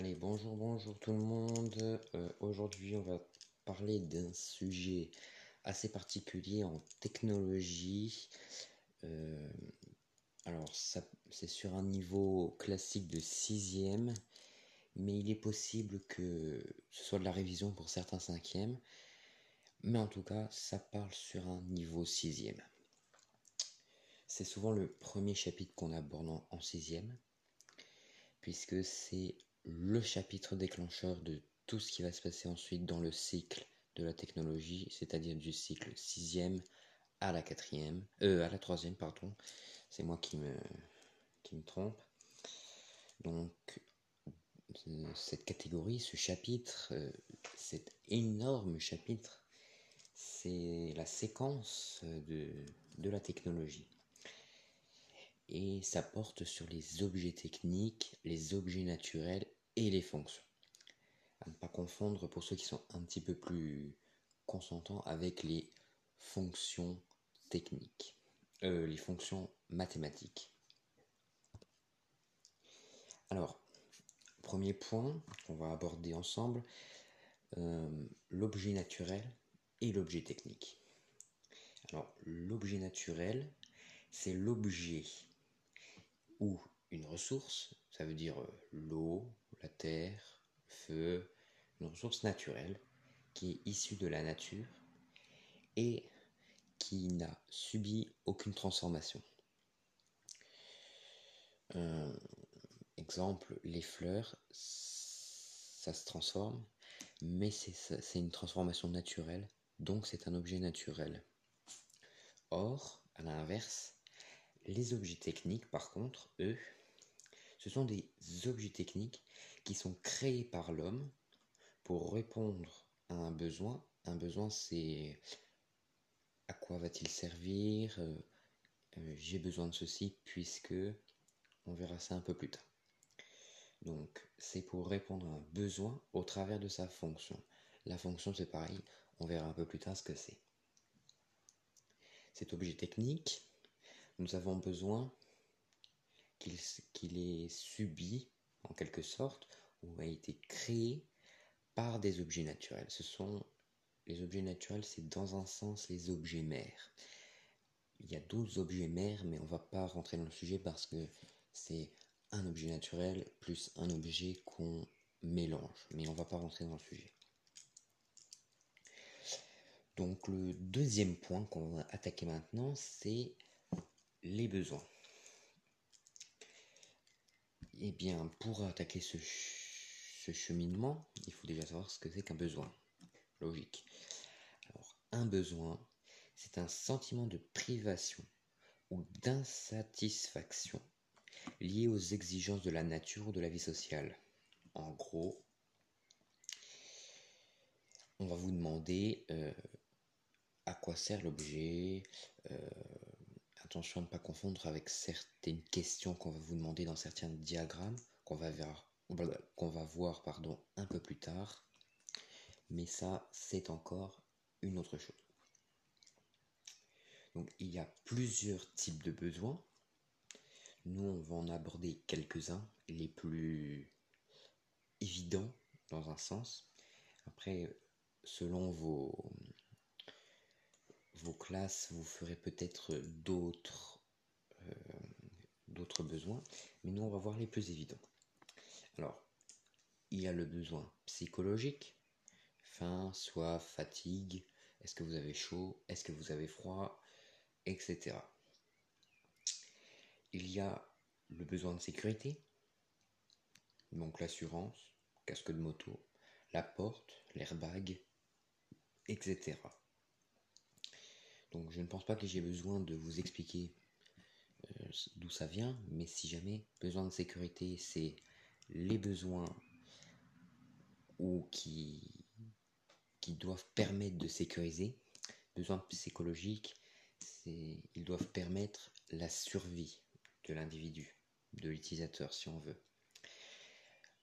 Allez, bonjour, bonjour tout le monde. Euh, aujourd'hui, on va parler d'un sujet assez particulier en technologie. Euh, alors, c'est sur un niveau classique de sixième, mais il est possible que ce soit de la révision pour certains cinquièmes. Mais en tout cas, ça parle sur un niveau sixième. C'est souvent le premier chapitre qu'on aborde en, en sixième, puisque c'est le chapitre déclencheur de tout ce qui va se passer ensuite dans le cycle de la technologie, c'est-à-dire du cycle sixième à la quatrième, euh, à la troisième, pardon. C'est moi qui me, trompe. Donc, cette catégorie, ce chapitre, euh, cet énorme chapitre, c'est la séquence de, de la technologie et ça porte sur les objets techniques, les objets naturels et les fonctions. À ne pas confondre pour ceux qui sont un petit peu plus consentants avec les fonctions techniques, euh, les fonctions mathématiques. Alors, premier point qu'on va aborder ensemble, euh, l'objet naturel et l'objet technique. Alors, l'objet naturel, c'est l'objet ou une ressource, ça veut dire euh, l'eau, la terre, le feu, une ressource naturelle qui est issue de la nature et qui n'a subi aucune transformation. Euh, exemple, les fleurs, ça se transforme, mais c'est une transformation naturelle, donc c'est un objet naturel. Or, à l'inverse, les objets techniques, par contre, eux, ce sont des objets techniques qui sont créés par l'homme pour répondre à un besoin. Un besoin, c'est à quoi va-t-il servir? Euh, euh, J'ai besoin de ceci puisque on verra ça un peu plus tard. Donc, c'est pour répondre à un besoin au travers de sa fonction. La fonction, c'est pareil, on verra un peu plus tard ce que c'est. Cet objet technique, nous avons besoin qu'il ait subi, en quelque sorte, ou a été créé par des objets naturels. Ce sont les objets naturels, c'est dans un sens les objets mères. Il y a d'autres objets mères, mais on ne va pas rentrer dans le sujet parce que c'est un objet naturel plus un objet qu'on mélange. Mais on ne va pas rentrer dans le sujet. Donc le deuxième point qu'on va attaquer maintenant, c'est les besoins. Eh bien, pour attaquer ce, cheminement, il faut déjà savoir ce que c'est qu'un besoin. Logique. Alors, un besoin, c'est un sentiment de privation ou d'insatisfaction lié aux exigences de la nature ou de la vie sociale. En gros, on va vous demander euh, à quoi sert l'objet, euh, Attention à ne pas confondre avec certaines questions qu'on va vous demander dans certains diagrammes qu'on va voir, va voir pardon, un peu plus tard. Mais ça, c'est encore une autre chose. Donc il y a plusieurs types de besoins. Nous, on va en aborder quelques-uns, les plus évidents dans un sens. Après, selon vos, vos classes, vous ferez peut-être d'autres euh, d'autres besoins, mais nous on va voir les plus évidents. Alors, il y a le besoin psychologique, faim, soif, fatigue, est-ce que vous avez chaud, est-ce que vous avez froid, etc. Il y a le besoin de sécurité, donc l'assurance, casque de moto, la porte, l'airbag, etc. Donc je ne pense pas que j'ai besoin de vous expliquer euh, d'où ça vient, mais si jamais besoin de sécurité, c'est les besoins ou qui, doivent permettre de sécuriser. Besoins psychologiques, ils doivent permettre la survie de l'individu, de l'utilisateur si on veut.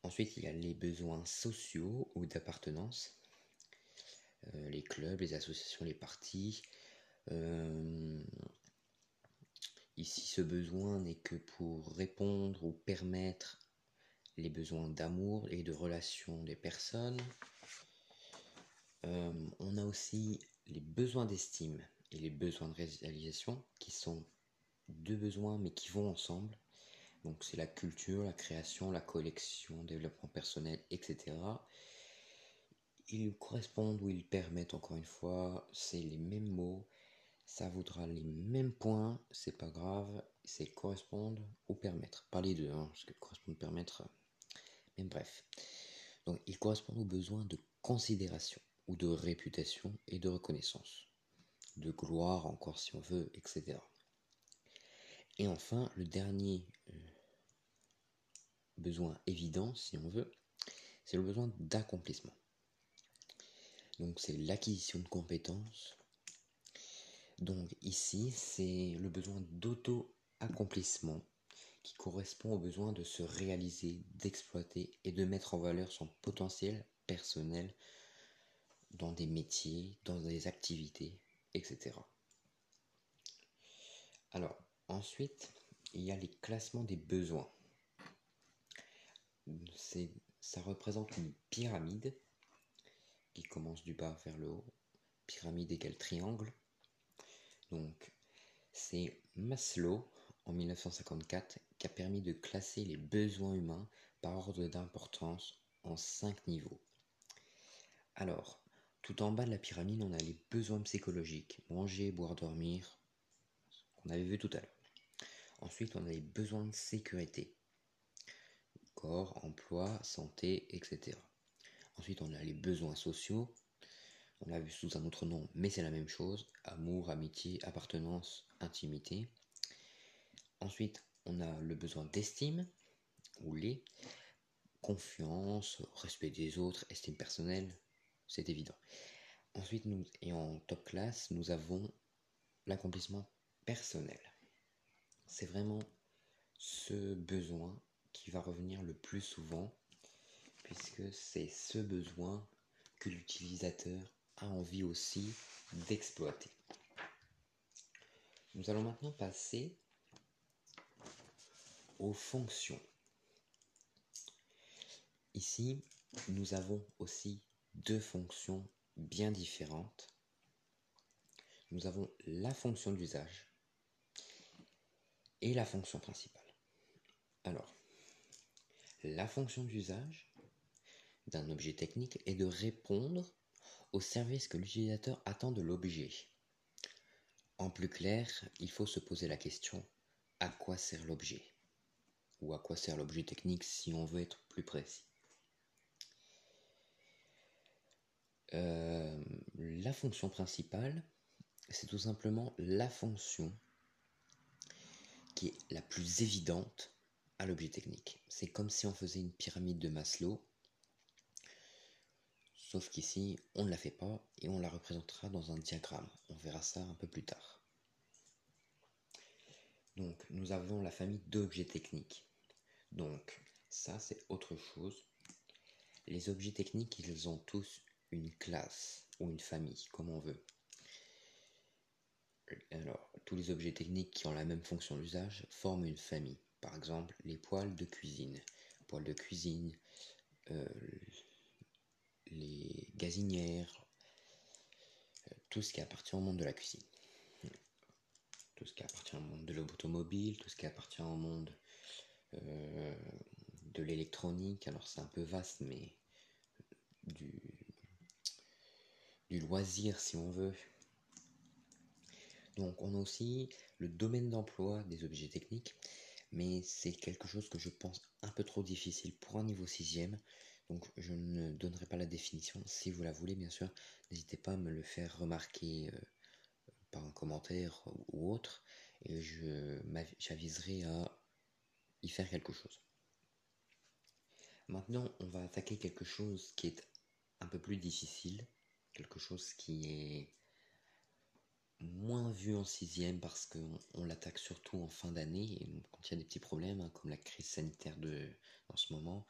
Ensuite, il y a les besoins sociaux ou d'appartenance, euh, les clubs, les associations, les partis, ici, ce besoin n'est que pour répondre ou permettre les besoins d'amour et de relation des personnes. Euh, on a aussi les besoins d'estime et les besoins de réalisation qui sont deux besoins mais qui vont ensemble. Donc c'est la culture, la création, la collection, développement personnel, etc. Ils correspondent ou ils permettent, encore une fois, c'est les mêmes mots, ça voudra les mêmes points, c'est pas grave, c'est correspondre ou permettre. Pas les deux, hein, parce que correspondre, permettre, mais bref. Donc ils correspondent aux besoins de considération ou de réputation et de reconnaissance, de gloire encore si on veut, etc. Et enfin, le dernier euh, besoin évident, si on veut, c'est le besoin d'accomplissement. Donc c'est l'acquisition de compétences. Donc ici, c'est le besoin d'auto-accomplissement qui correspond au besoin de se réaliser, d'exploiter et de mettre en valeur son potentiel personnel dans des métiers, dans des activités, etc. Alors, ensuite, il y a les classements des besoins. Ça représente une pyramide qui commence du bas vers le haut. Pyramide égale triangle. Donc, c'est Maslow en 1954 qui a permis de classer les besoins humains par ordre d'importance en cinq niveaux. Alors, tout en bas de la pyramide, on a les besoins psychologiques, manger, boire, dormir, qu'on avait vu tout à l'heure. Ensuite, on a les besoins de sécurité, corps, emploi, santé, etc. Ensuite, on a les besoins sociaux, on l'a vu sous un autre nom, mais c'est la même chose, amour, amitié, appartenance, intimité. Ensuite, on a le besoin d'estime, ou les, confiance, respect des autres, estime personnelle, c'est évident. Ensuite, nous, et en top classe, nous avons l'accomplissement personnel. C'est vraiment ce besoin qui va revenir le plus souvent, puisque c'est ce besoin que l'utilisateur a envie aussi d'exploiter. Nous allons maintenant passer aux fonctions. Ici, nous avons aussi deux fonctions bien différentes. Nous avons la fonction d'usage et la fonction principale. Alors, la fonction d'usage d'un objet technique est de répondre au service que l'utilisateur attend de l'objet. En plus clair, il faut se poser la question à quoi sert l'objet? Ou à quoi sert l'objet technique si on veut être plus précis? Euh, la fonction principale, c'est tout simplement la fonction qui est la plus évidente à l'objet technique. C'est comme si on faisait une pyramide de Maslow, sauf qu'ici, on ne la fait pas et on la représentera dans un diagramme. On verra ça un peu plus tard. Donc, nous avons la famille d'objets techniques. Donc, ça, c'est autre chose. Les objets techniques, ils ont tous une classe ou une famille, comme on veut. Alors, tous les objets techniques qui ont la même fonction d'usage forment une famille. Par exemple, les poêles de cuisine. Poêles de cuisine, euh, les gazinières, euh, tout ce qui appartient au monde de la cuisine. Tout ce qui appartient au monde de l'automobile, tout ce qui appartient au monde euh, de l'électronique. Alors c'est un peu vaste, mais du, du loisir si on veut. Donc on a aussi le domaine d'emploi des objets techniques, mais c'est quelque chose que je pense un peu trop difficile pour un niveau 6 donc je ne donnerai pas la définition. Si vous la voulez, bien sûr, n'hésitez pas à me le faire remarquer euh, par un commentaire ou autre, et je j'aviserai à y faire quelque chose. Maintenant, on va attaquer quelque chose qui est un peu plus difficile, quelque chose qui est moins vu en sixième parce qu'on l'attaque surtout en fin d'année et quand il y a des petits problèmes hein, comme la crise sanitaire de en ce moment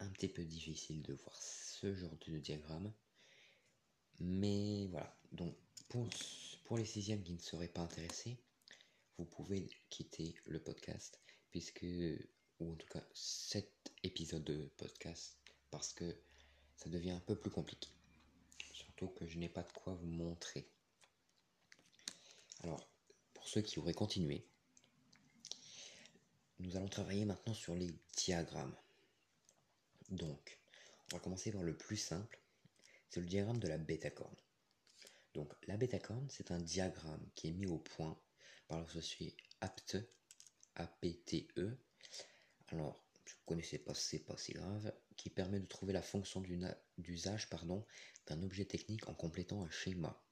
un petit peu difficile de voir ce genre de diagramme mais voilà donc pour, pour les sixièmes qui ne seraient pas intéressés vous pouvez quitter le podcast puisque ou en tout cas cet épisode de podcast, parce que ça devient un peu plus compliqué. Surtout que je n'ai pas de quoi vous montrer. Alors, pour ceux qui auraient continué, nous allons travailler maintenant sur les diagrammes. Donc, on va commencer par le plus simple, c'est le diagramme de la bêta-corne. Donc, la bêta-corne, c'est un diagramme qui est mis au point par l'associé APTE, A-P-T-E. Alors, si vous ne connaissez pas, c'est pas si grave, qui permet de trouver la fonction d'usage d'un objet technique en complétant un schéma.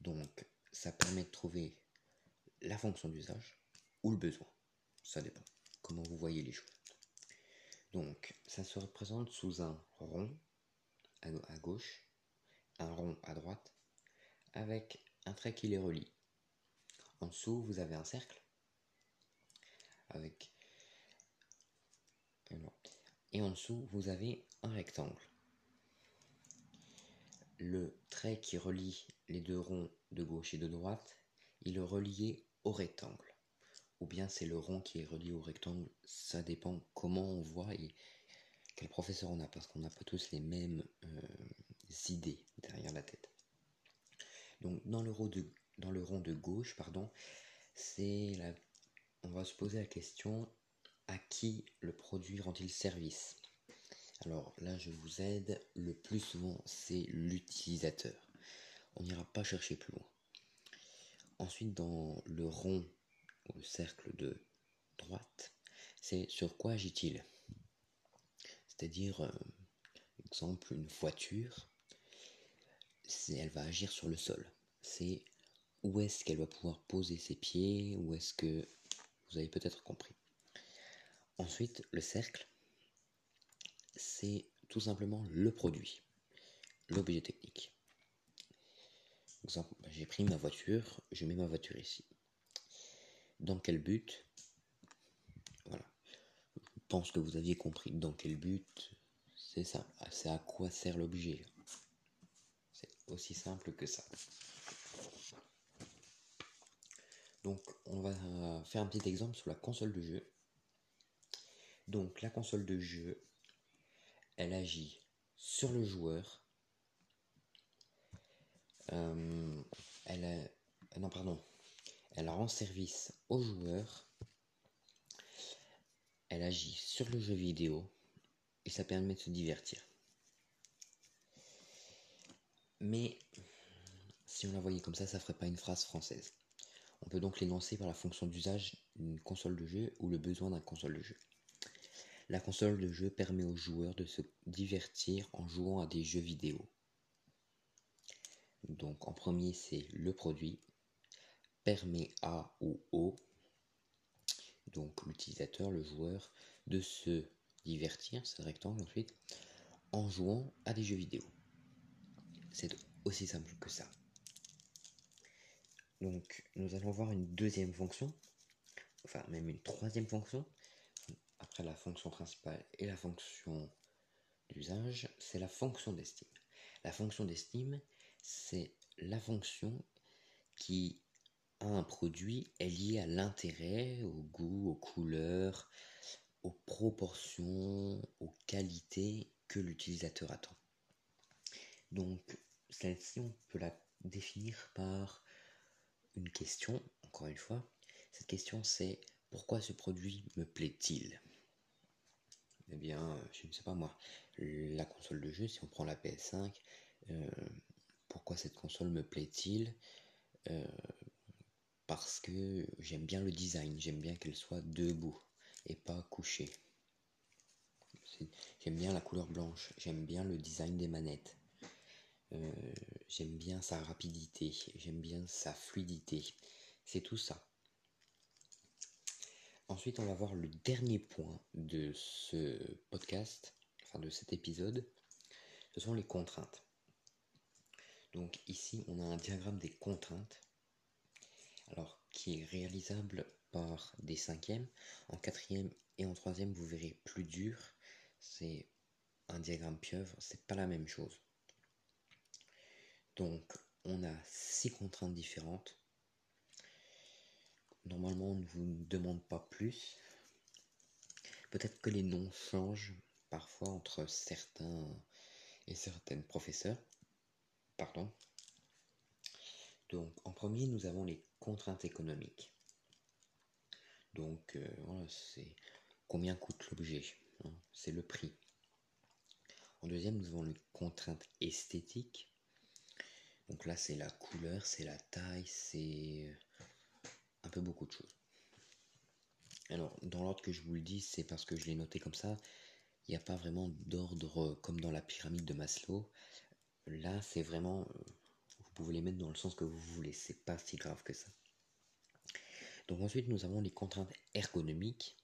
Donc, ça permet de trouver la fonction d'usage ou le besoin. Ça dépend comment vous voyez les choses. Donc, ça se représente sous un rond à gauche, un rond à droite, avec un trait qui les relie. En dessous, vous avez un cercle avec et en dessous, vous avez un rectangle. Le trait qui relie les deux ronds de gauche et de droite, il est relié au rectangle. Ou bien c'est le rond qui est relié au rectangle, ça dépend comment on voit et quel professeur on a, parce qu'on n'a pas tous les mêmes euh, idées derrière la tête. Donc dans le rond de, dans le rond de gauche, pardon, c'est la, on va se poser la question à qui le produit rend-il service? Alors là, je vous aide. Le plus souvent, c'est l'utilisateur. On n'ira pas chercher plus loin. Ensuite, dans le rond le cercle de droite, c'est sur quoi agit-il? C'est-à-dire, euh, exemple, une voiture, elle va agir sur le sol. C'est où est-ce qu'elle va pouvoir poser ses pieds, où est-ce que vous avez peut-être compris. Ensuite, le cercle, c'est tout simplement le produit, l'objet technique. Exemple, j'ai pris ma voiture, je mets ma voiture ici. Dans quel but Voilà. Je pense que vous aviez compris dans quel but. C'est ça. C'est à quoi sert l'objet. C'est aussi simple que ça. Donc, on va faire un petit exemple sur la console de jeu. Donc la console de jeu, elle agit sur le joueur. Euh, elle a, non pardon, elle rend service au joueur. Elle agit sur le jeu vidéo et ça permet de se divertir. Mais si on la voyait comme ça, ça ferait pas une phrase française. On peut donc l'énoncer par la fonction d'usage d'une console de jeu ou le besoin d'un console de jeu. La console de jeu permet aux joueurs de se divertir en jouant à des jeux vidéo. Donc en premier c'est le produit, permet à ou au, donc l'utilisateur, le joueur, de se divertir, le rectangle ensuite, en jouant à des jeux vidéo. C'est aussi simple que ça. Donc nous allons voir une deuxième fonction, enfin même une troisième fonction, après la fonction principale et la fonction d'usage, c'est la fonction d'estime. La fonction d'estime, c'est la fonction qui un produit est lié à l'intérêt, au goût, aux couleurs, aux proportions, aux qualités que l'utilisateur attend. Donc, celle-ci, on peut la définir par une question, encore une fois. Cette question, c'est pourquoi ce produit me plaît-il? Eh bien, je ne sais pas moi, la console de jeu, si on prend la PS5, euh, pourquoi cette console me plaît-il? Euh, Parce que j'aime bien le design, j'aime bien qu'elle soit debout et pas couchée. J'aime bien la couleur blanche, j'aime bien le design des manettes. Euh, j'aime bien sa rapidité, j'aime bien sa fluidité. C'est tout ça. Ensuite, on va voir le dernier point de ce podcast, enfin de cet épisode. Ce sont les contraintes. Donc ici, on a un diagramme des contraintes. Alors, qui est réalisable par des cinquièmes. En quatrième et en troisième, vous verrez plus dur. C'est un diagramme pieuvre, c'est pas la même chose. Donc, on a six contraintes différentes Normalement, on ne vous demande pas plus. Peut-être que les noms changent parfois entre certains et certaines professeurs. Pardon. Donc, en premier, nous avons les contraintes économiques. Donc, euh, voilà, c'est combien coûte l'objet. Hein, c'est le prix. En deuxième, nous avons les contraintes esthétiques. Donc là, c'est la couleur, c'est la taille, c'est un peu beaucoup de choses. Alors, dans l'ordre que je vous le dis, c'est parce que je l'ai noté comme ça. Il n'y a pas vraiment d'ordre comme dans la pyramide de Maslow. Là, c'est vraiment. Vous pouvez les mettre dans le sens que vous voulez. C'est pas si grave que ça. Donc, ensuite, nous avons les contraintes ergonomiques.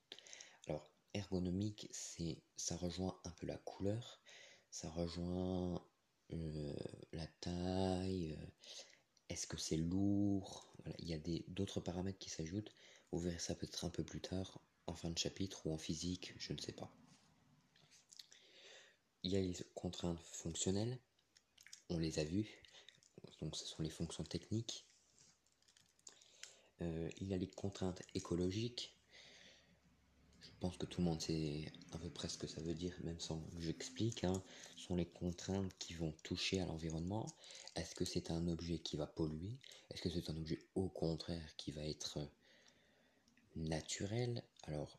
Alors, ergonomique, c'est ça rejoint un peu la couleur, ça rejoint euh, la taille, euh, est-ce que c'est lourd? Il y a d'autres paramètres qui s'ajoutent. Vous verrez ça peut-être un peu plus tard, en fin de chapitre ou en physique, je ne sais pas. Il y a les contraintes fonctionnelles, on les a vues, donc ce sont les fonctions techniques. Euh, il y a les contraintes écologiques, je pense que tout le monde sait à peu près ce que ça veut dire, même sans que j'explique. Hein, sont les contraintes qui vont toucher à l'environnement. Est-ce que c'est un objet qui va polluer? Est-ce que c'est un objet au contraire qui va être naturel? Alors,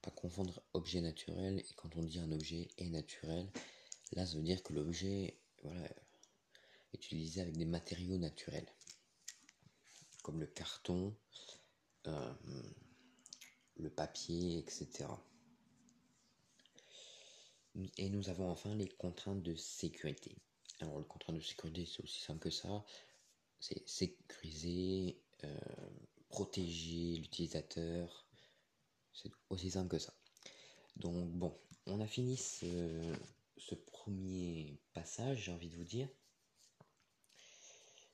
pas confondre objet naturel et quand on dit un objet est naturel, là ça veut dire que l'objet voilà, est utilisé avec des matériaux naturels, comme le carton. Euh, le papier, etc. Et nous avons enfin les contraintes de sécurité. Alors, les contraintes de sécurité, c'est aussi simple que ça. C'est sécuriser, euh, protéger l'utilisateur. C'est aussi simple que ça. Donc, bon, on a fini ce premier passage, j'ai envie de vous dire.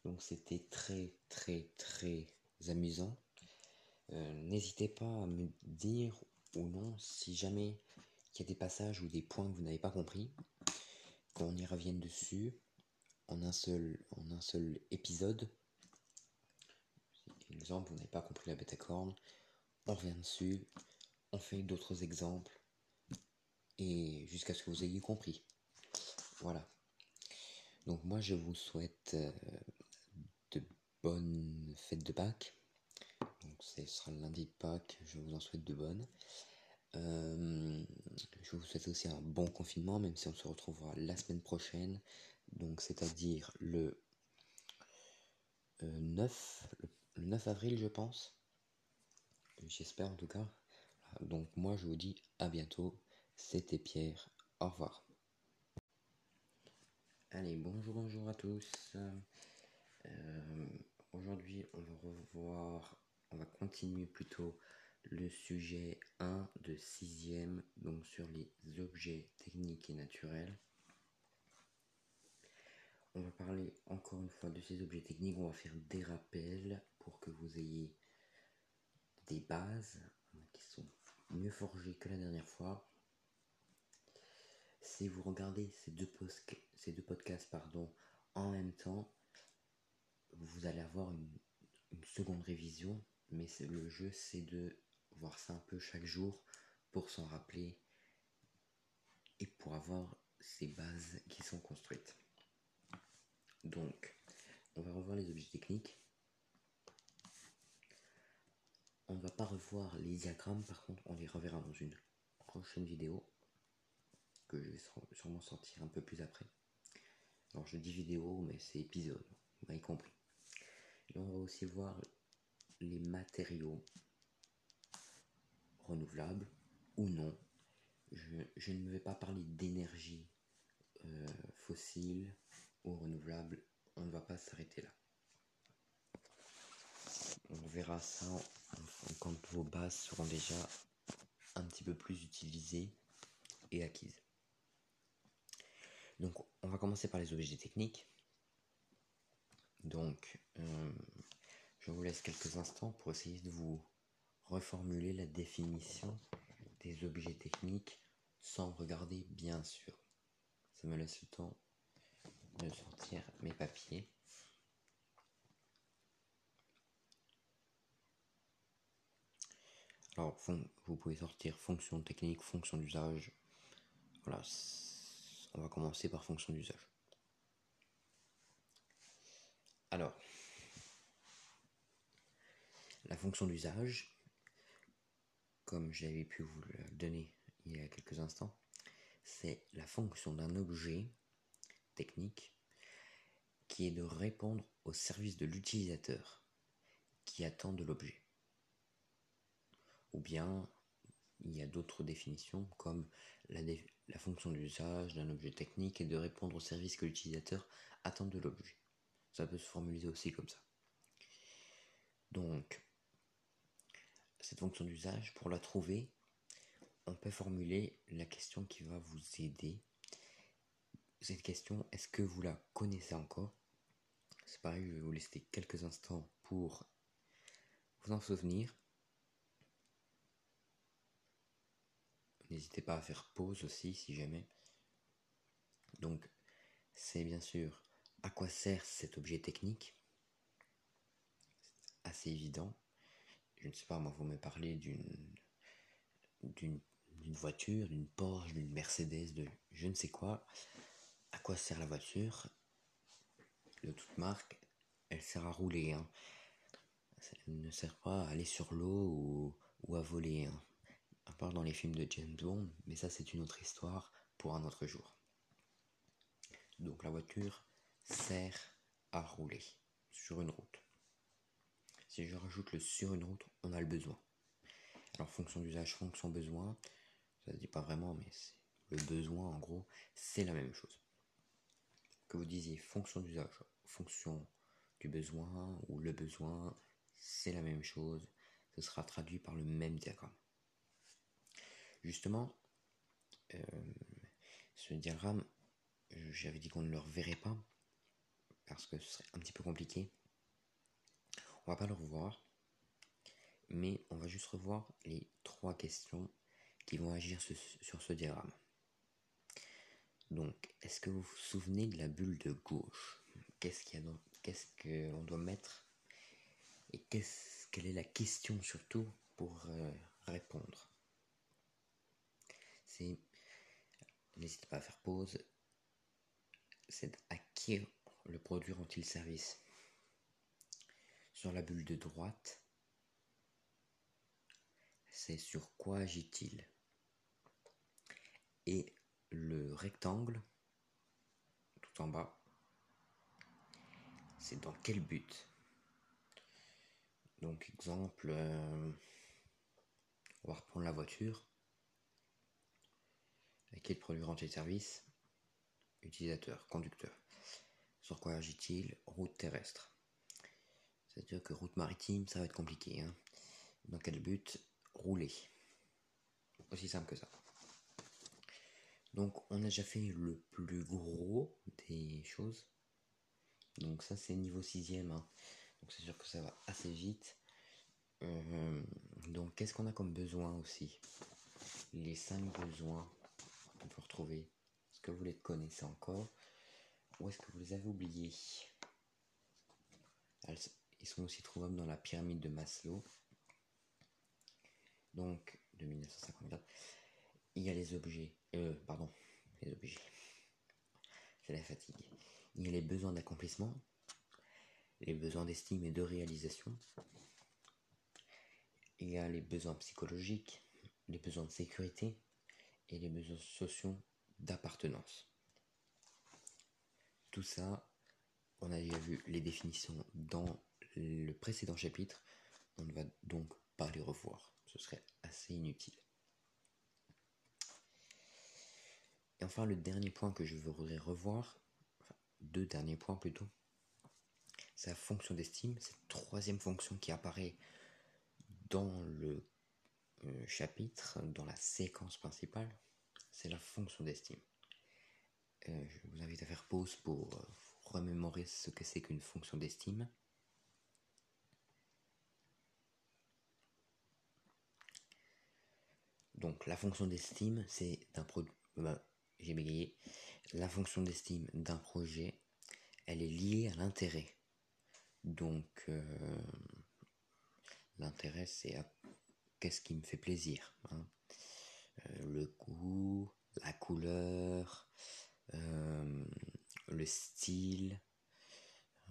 Donc, c'était très, très, très amusant. Euh, n'hésitez pas à me dire ou non si jamais il y a des passages ou des points que vous n'avez pas compris, qu'on y revienne dessus en un seul, en un épisode. Exemple, vous n'avez pas compris la bêta corne, on revient dessus, on fait d'autres exemples, et jusqu'à ce que vous ayez compris. Voilà. Donc moi je vous souhaite euh, bonnes fêtes de Pâques donc ce sera le lundi de Pâques, je vous en souhaite de bonnes. Euh, je vous souhaite aussi un bon confinement, même si on se retrouvera la semaine prochaine, donc c'est-à-dire le 9, euh, le 9 avril je pense. J'espère en tout cas. Donc moi je vous dis à bientôt. C'était Pierre. Au revoir. Allez, bonjour, bonjour à tous. Euh, aujourd'hui, on va revoir on va continuer plutôt le sujet 1 de 6ème, donc sur les objets techniques et naturels. On va parler encore une fois de ces objets techniques, on va faire des rappels pour que vous ayez des bases qui sont mieux forgées que la dernière fois. Si vous regardez ces deux, ces deux podcasts pardon, en même temps, vous allez avoir une seconde révision mais le jeu c'est de voir ça un peu chaque jour pour s'en rappeler et pour avoir ces bases qui sont construites. Donc, on va revoir les objets techniques. On ne va pas revoir les diagrammes, par contre, on les reverra dans une prochaine vidéo que je vais sûrement sortir un peu plus après. Alors, je dis vidéo, mais c'est épisode, vous m'avez compris. On va aussi voir les matériaux renouvelables ou non. Je, ne vais pas parler d'énergie euh, fossile ou renouvelable. On ne va pas s'arrêter là. On verra ça quand vos bases seront déjà un petit peu plus utilisées et acquises. Donc on va commencer par les objets techniques. Donc euh, je vous laisse quelques instants pour essayer de vous reformuler la définition des objets techniques sans regarder bien sûr. Ça me laisse le temps de sortir mes papiers. Alors, vous pouvez sortir fonction technique, fonction d'usage. Voilà, on va commencer par fonction d'usage. Alors, la fonction d'usage, comme j'avais pu vous le donner il y a quelques instants, c'est la fonction d'un objet technique qui est de répondre au service de l'utilisateur qui attend de l'objet. Ou bien, il y a d'autres définitions comme la, la fonction d'usage d'un objet technique est de répondre au service que l'utilisateur attend de l'objet. Ça peut se formuler aussi comme ça. Donc, cette fonction d'usage, pour la trouver, on peut formuler la question qui va vous aider. Cette question, est-ce que vous la connaissez encore? C'est pareil, je vais vous laisser quelques instants pour vous en souvenir. N'hésitez pas à faire pause aussi si jamais. Donc, c'est bien sûr à quoi sert cet objet technique? Assez évident je ne sais pas, moi, vous me parlez d'une voiture, d'une Porsche, d'une Mercedes, de je ne sais quoi. À quoi sert la voiture? De toute marque, elle sert à rouler. Hein. Elle ne sert pas à aller sur l'eau ou, à voler. Hein. À part dans les films de James Bond, mais ça c'est une autre histoire pour un autre jour. Donc la voiture sert à rouler sur une route. Si je rajoute le sur une route, on a le besoin. Alors fonction d'usage, fonction besoin, ça se dit pas vraiment, mais le besoin en gros, c'est la même chose. Que vous disiez fonction d'usage, fonction du besoin ou le besoin, c'est la même chose. Ce sera traduit par le même diagramme. Justement, euh, ce diagramme, j'avais dit qu'on ne le reverrait pas parce que ce serait un petit peu compliqué. On va pas le revoir, mais on va juste revoir les trois questions qui vont agir sur ce diagramme. Donc, est-ce que vous vous souvenez de la bulle de gauche? Qu'est-ce qu'il y a Qu'est-ce qu'on doit mettre? Et quelle est la question surtout pour euh, répondre? C'est, n'hésitez pas à faire pause. C'est à qui le produit rend-il service? Sur la bulle de droite, c'est sur quoi agit-il? Et le rectangle, tout en bas, c'est dans quel but? Donc exemple, euh, on va reprendre la voiture. Quel produit rend-il service? Utilisateur, conducteur. Sur quoi agit-il? Route terrestre. C'est-à-dire que route maritime, ça va être compliqué. Hein. Dans quel but? Rouler. Aussi simple que ça. Donc on a déjà fait le plus gros des choses. Donc ça c'est niveau 6ème. Hein. Donc c'est sûr que ça va assez vite. Euh, donc qu'est-ce qu'on a comme besoin aussi? Les 5 besoins qu'on peut retrouver. Est-ce que vous les connaissez encore? Ou est-ce que vous les avez oubliés? Ils sont aussi trouvables dans la pyramide de Maslow. Donc, de 1954. Il y a les objets. Euh, pardon, les objets. C'est la fatigue. Il y a les besoins d'accomplissement, les besoins d'estime et de réalisation. Il y a les besoins psychologiques, les besoins de sécurité et les besoins sociaux d'appartenance. Tout ça, on a déjà vu les définitions dans le précédent chapitre, on ne va donc pas les revoir. Ce serait assez inutile. Et enfin, le dernier point que je voudrais revoir, deux derniers points plutôt, c'est la fonction d'estime, cette troisième fonction qui apparaît dans le euh, chapitre, dans la séquence principale, c'est la fonction d'estime. Euh, je vous invite à faire pause pour euh, remémorer ce que c'est qu'une fonction d'estime. Donc la fonction d'estime, c'est d'un produit. Ben, j'ai bégayé. La fonction d'estime d'un projet, elle est liée à l'intérêt. Donc euh, l'intérêt, c'est à qu'est-ce qui me fait plaisir. Hein. le goût, la couleur, le style.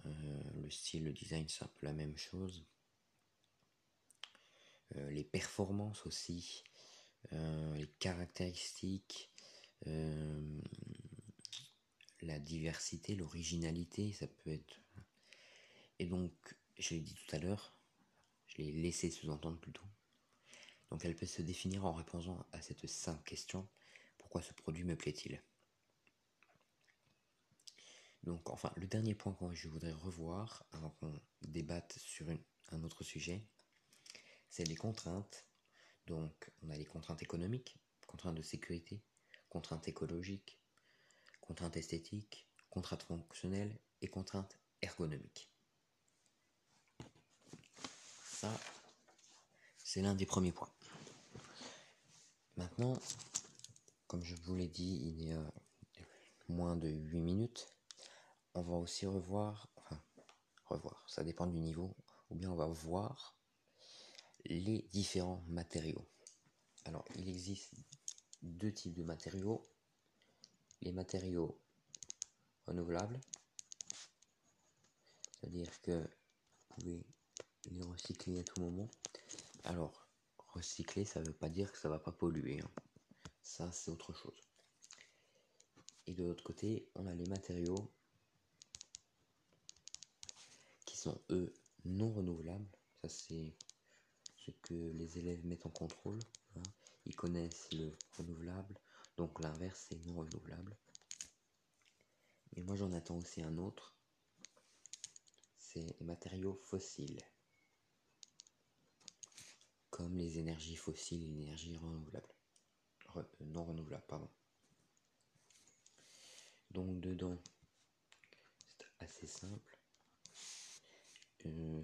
le style, le design, c'est un peu la même chose. les performances aussi, les caractéristiques, la diversité, l'originalité, ça peut être. Et donc, je l'ai dit tout à l'heure, je l'ai laissé sous-entendre plutôt. Donc, elle peut se définir en répondant à cette simple question pourquoi ce produit me plaît-il? Donc, enfin, le dernier point que je voudrais revoir avant qu'on débatte sur un autre sujet, c'est les contraintes. Donc, on a les contraintes économiques, contraintes de sécurité, contraintes écologiques, contraintes esthétiques, contraintes fonctionnelles et contraintes ergonomiques. Ça, c'est l'un des premiers points. Maintenant, comme je vous l'ai dit il y a moins de 8 minutes, on va aussi revoir, enfin, revoir, ça dépend du niveau, ou bien on va voir les différents matériaux. Alors, il existe deux types de matériaux les matériaux renouvelables. C'est-à-dire que vous pouvez les recycler à tout moment. Alors, recycler, ça ne veut pas dire que ça va pas polluer. Hein. Ça, c'est autre chose. Et de l'autre côté, on a les matériaux qui eux, non renouvelables. Ça, c'est ce que les élèves mettent en contrôle. Hein. Ils connaissent le renouvelable, donc l'inverse, c'est non renouvelable. Mais moi j'en attends aussi un autre. C'est les matériaux fossiles. Comme les énergies fossiles et l'énergie renouvelable. Euh, non renouvelable, pardon. Donc dedans, c'est assez simple.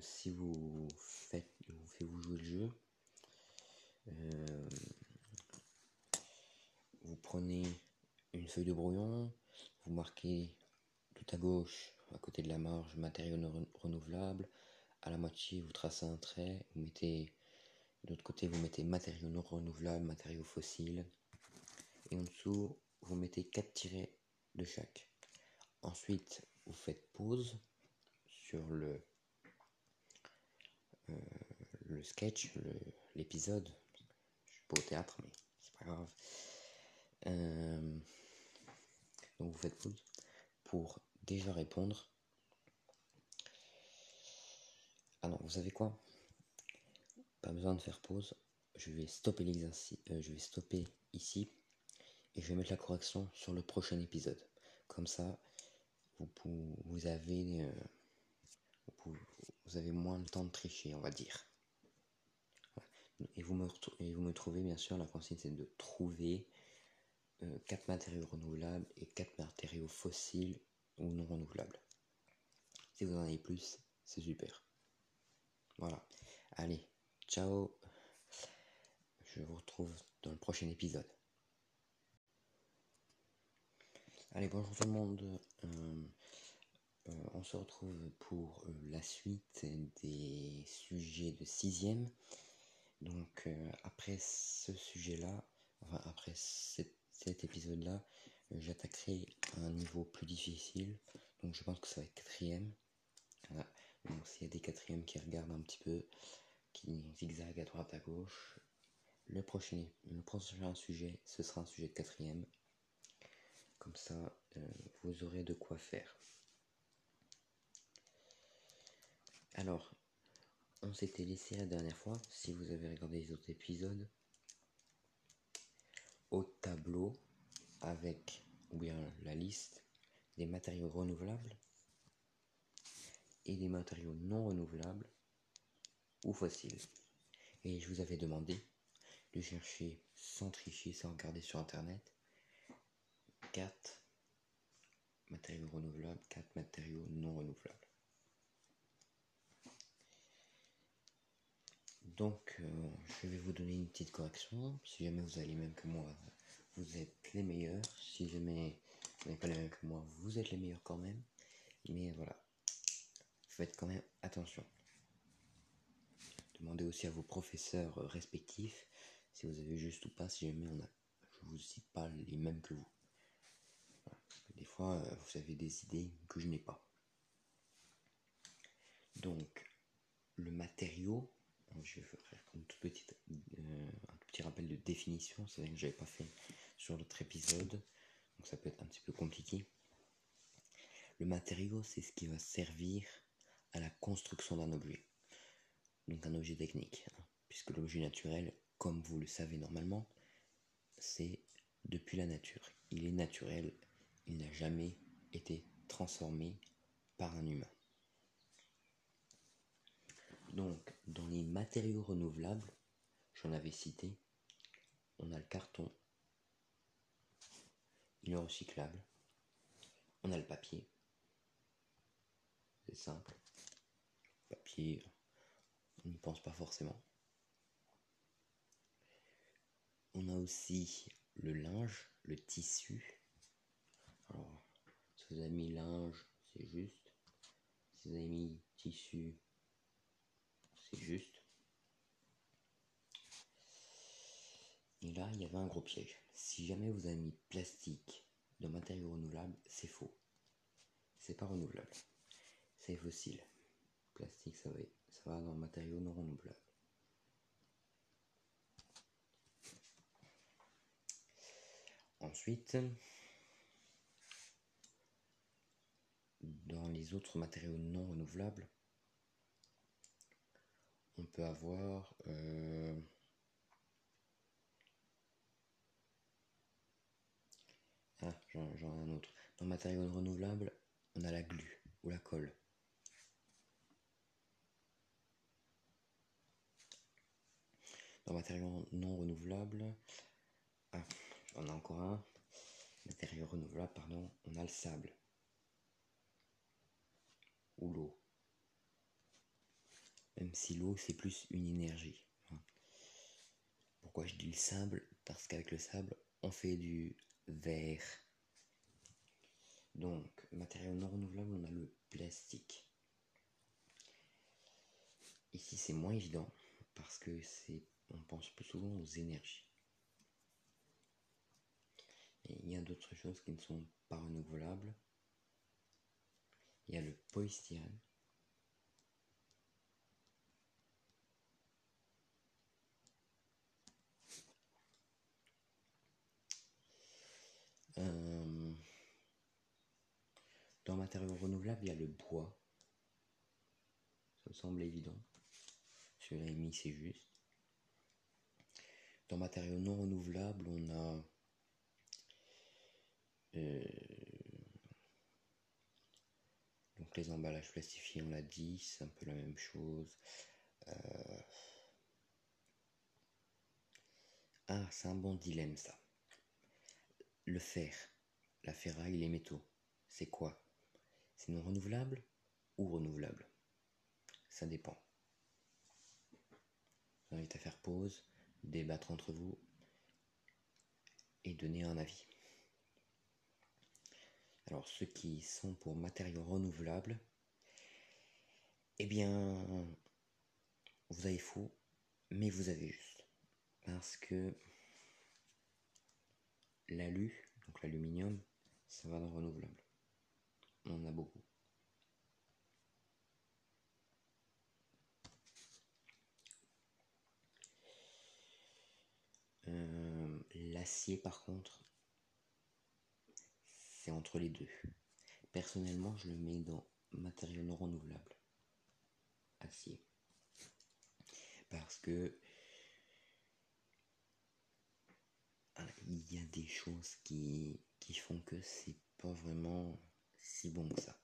Si vous faites, vous vous jouer le jeu, euh, vous prenez une feuille de brouillon, vous marquez tout à gauche, à côté de la marge, matériaux non renouvelables. À la moitié, vous tracez un trait, vous mettez, de l'autre côté, vous mettez matériaux non renouvelables, matériaux fossiles. Et en dessous, vous mettez 4 tirets de chaque. Ensuite, vous faites pause sur le, le sketch, l'épisode. Je suis pas au théâtre, mais c'est pas grave. Euh, donc vous faites pause pour déjà répondre. Alors vous savez quoi? Pas besoin de faire pause. Je vais stopper l'exercice. Euh, je vais stopper ici et je vais mettre la correction sur le prochain épisode. Comme ça, vous, vous avez euh, vous avez moins de temps de tricher, on va dire. Et vous me, et vous me trouvez bien sûr la consigne c'est de trouver 4 euh, matériaux renouvelables et 4 matériaux fossiles ou non renouvelables. Si vous en avez plus, c'est super. Voilà. Allez, ciao. Je vous retrouve dans le prochain épisode. Allez, bonjour tout le monde. Euh, euh, on se retrouve pour la suite des sujets de sixième. Donc après ce sujet-là, après cet épisode-là, euh, j'attaquerai un niveau plus difficile. Donc je pense que ça va être quatrième. Donc s'il y a des quatrièmes qui regardent un petit peu, qui zigzaguent à droite à gauche, le prochain, le prochain sujet, ce sera un sujet de quatrième. Comme ça, euh, vous aurez de quoi faire. Alors, on s'était laissé la dernière fois, si vous avez regardé les autres épisodes, au tableau avec ou bien la liste des matériaux renouvelables et des matériaux non renouvelables ou fossiles. Et je vous avais demandé de chercher sans tricher, sans regarder sur internet, 4 matériaux renouvelables, 4 matériaux non renouvelables. Donc, euh, je vais vous donner une petite correction. Si jamais vous allez même que moi, vous êtes les meilleurs. Si jamais vous n'êtes pas les mêmes que moi, vous êtes les meilleurs quand même. Mais voilà, faites quand même attention. demandez aussi à vos professeurs respectifs si vous avez juste ou pas, si jamais on a, je vous cite pas les mêmes que vous. Des fois, euh, vous avez des idées que je n'ai pas. Donc, le matériau, je vais faire euh, un petit rappel de définition, c'est que j'avais pas fait sur l'autre épisode, donc ça peut être un petit peu compliqué. Le matériau, c'est ce qui va servir à la construction d'un objet, donc un objet technique, hein, puisque l'objet naturel, comme vous le savez normalement, c'est depuis la nature. Il est naturel, il n'a jamais été transformé par un humain. Donc, dans les matériaux renouvelables, j'en avais cité, on a le carton, il est recyclable, on a le papier, c'est simple, papier, on n'y pense pas forcément. On a aussi le linge, le tissu. Alors, si vous avez mis linge, c'est juste. Si vous avez mis tissu, juste. Et là, il y avait un gros piège. Si jamais vous avez mis plastique de matériaux renouvelables, c'est faux. C'est pas renouvelable. C'est fossile. Plastique, ça va, ça va dans matériaux non renouvelables. Ensuite, dans les autres matériaux non renouvelables, on peut avoir euh, ah j'en ai un autre. Dans matériaux non renouvelables on a la glu ou la colle. Dans matériaux non renouvelables ah, on a encore un. Matériau renouvelable pardon on a le sable. Ou l'eau même si l'eau c'est plus une énergie. Pourquoi je dis le sable? Parce qu'avec le sable, on fait du verre. Donc, matériau non renouvelable, on a le plastique. Ici, c'est moins évident parce que c'est, on pense plus souvent aux énergies. Et il y a d'autres choses qui ne sont pas renouvelables. Il y a le polystyrène dans matériaux renouvelables, il y a le bois. Ça me semble évident. L'ai mis, c'est juste. Dans matériaux non renouvelables, on a euh, donc les emballages plastifiés, on l'a dit, c'est un peu la même chose. Euh, ah, c'est un bon dilemme ça. Le fer, la ferraille, les métaux, c'est quoi? C'est non renouvelable ou renouvelable? Ça dépend. Je vous invite à faire pause, débattre entre vous et donner un avis. Alors ceux qui sont pour matériaux renouvelables, eh bien, vous avez faux, mais vous avez juste. Parce que L'alu, donc l'aluminium, ça va dans le renouvelable. On en a beaucoup. Euh, l'acier, par contre, c'est entre les deux. Personnellement, je le mets dans matériaux non renouvelables. Acier. Parce que il y a des choses qui, font que c'est pas vraiment si bon que ça.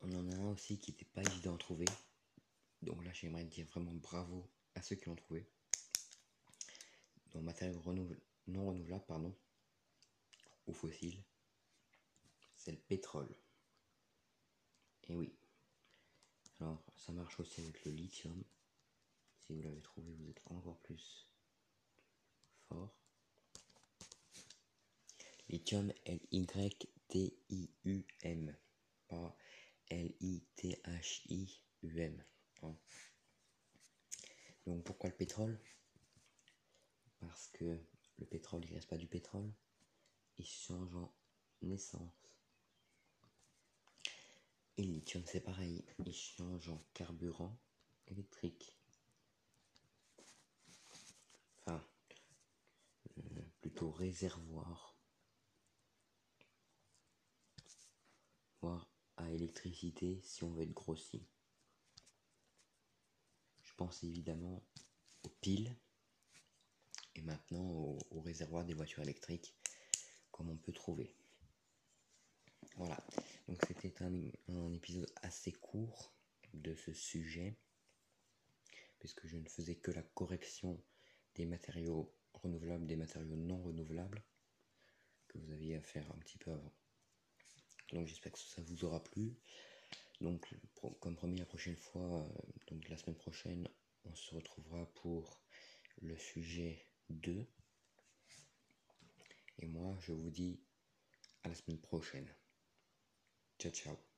On en a un aussi qui n'était pas évident à trouver. Donc là, j'aimerais dire vraiment bravo à ceux qui l'ont trouvé. Donc matériaux non renouvelable, pardon, ou fossile, c'est le pétrole. Et oui. Alors, ça marche aussi avec le lithium. Si vous l'avez trouvé, vous êtes encore plus fort. Lithium, L-Y-T-I-U-M, pas L-I-T-H-I-U-M. UM. Hein. Donc pourquoi le pétrole? Parce que le pétrole, il reste pas du pétrole, il change en essence. Et le lithium, c'est pareil, il change en carburant électrique. Enfin, euh, plutôt réservoir. À électricité si on veut être grossi. Je pense évidemment aux piles et maintenant au, au réservoir des voitures électriques comme on peut trouver. Voilà, donc c'était un, épisode assez court de ce sujet, puisque je ne faisais que la correction des matériaux renouvelables, des matériaux non renouvelables, que vous aviez à faire un petit peu avant. Donc j'espère que ça vous aura plu. Donc comme promis la prochaine fois, euh, donc la semaine prochaine, on se retrouvera pour le sujet 2. Et moi je vous dis à la semaine prochaine. Ciao ciao.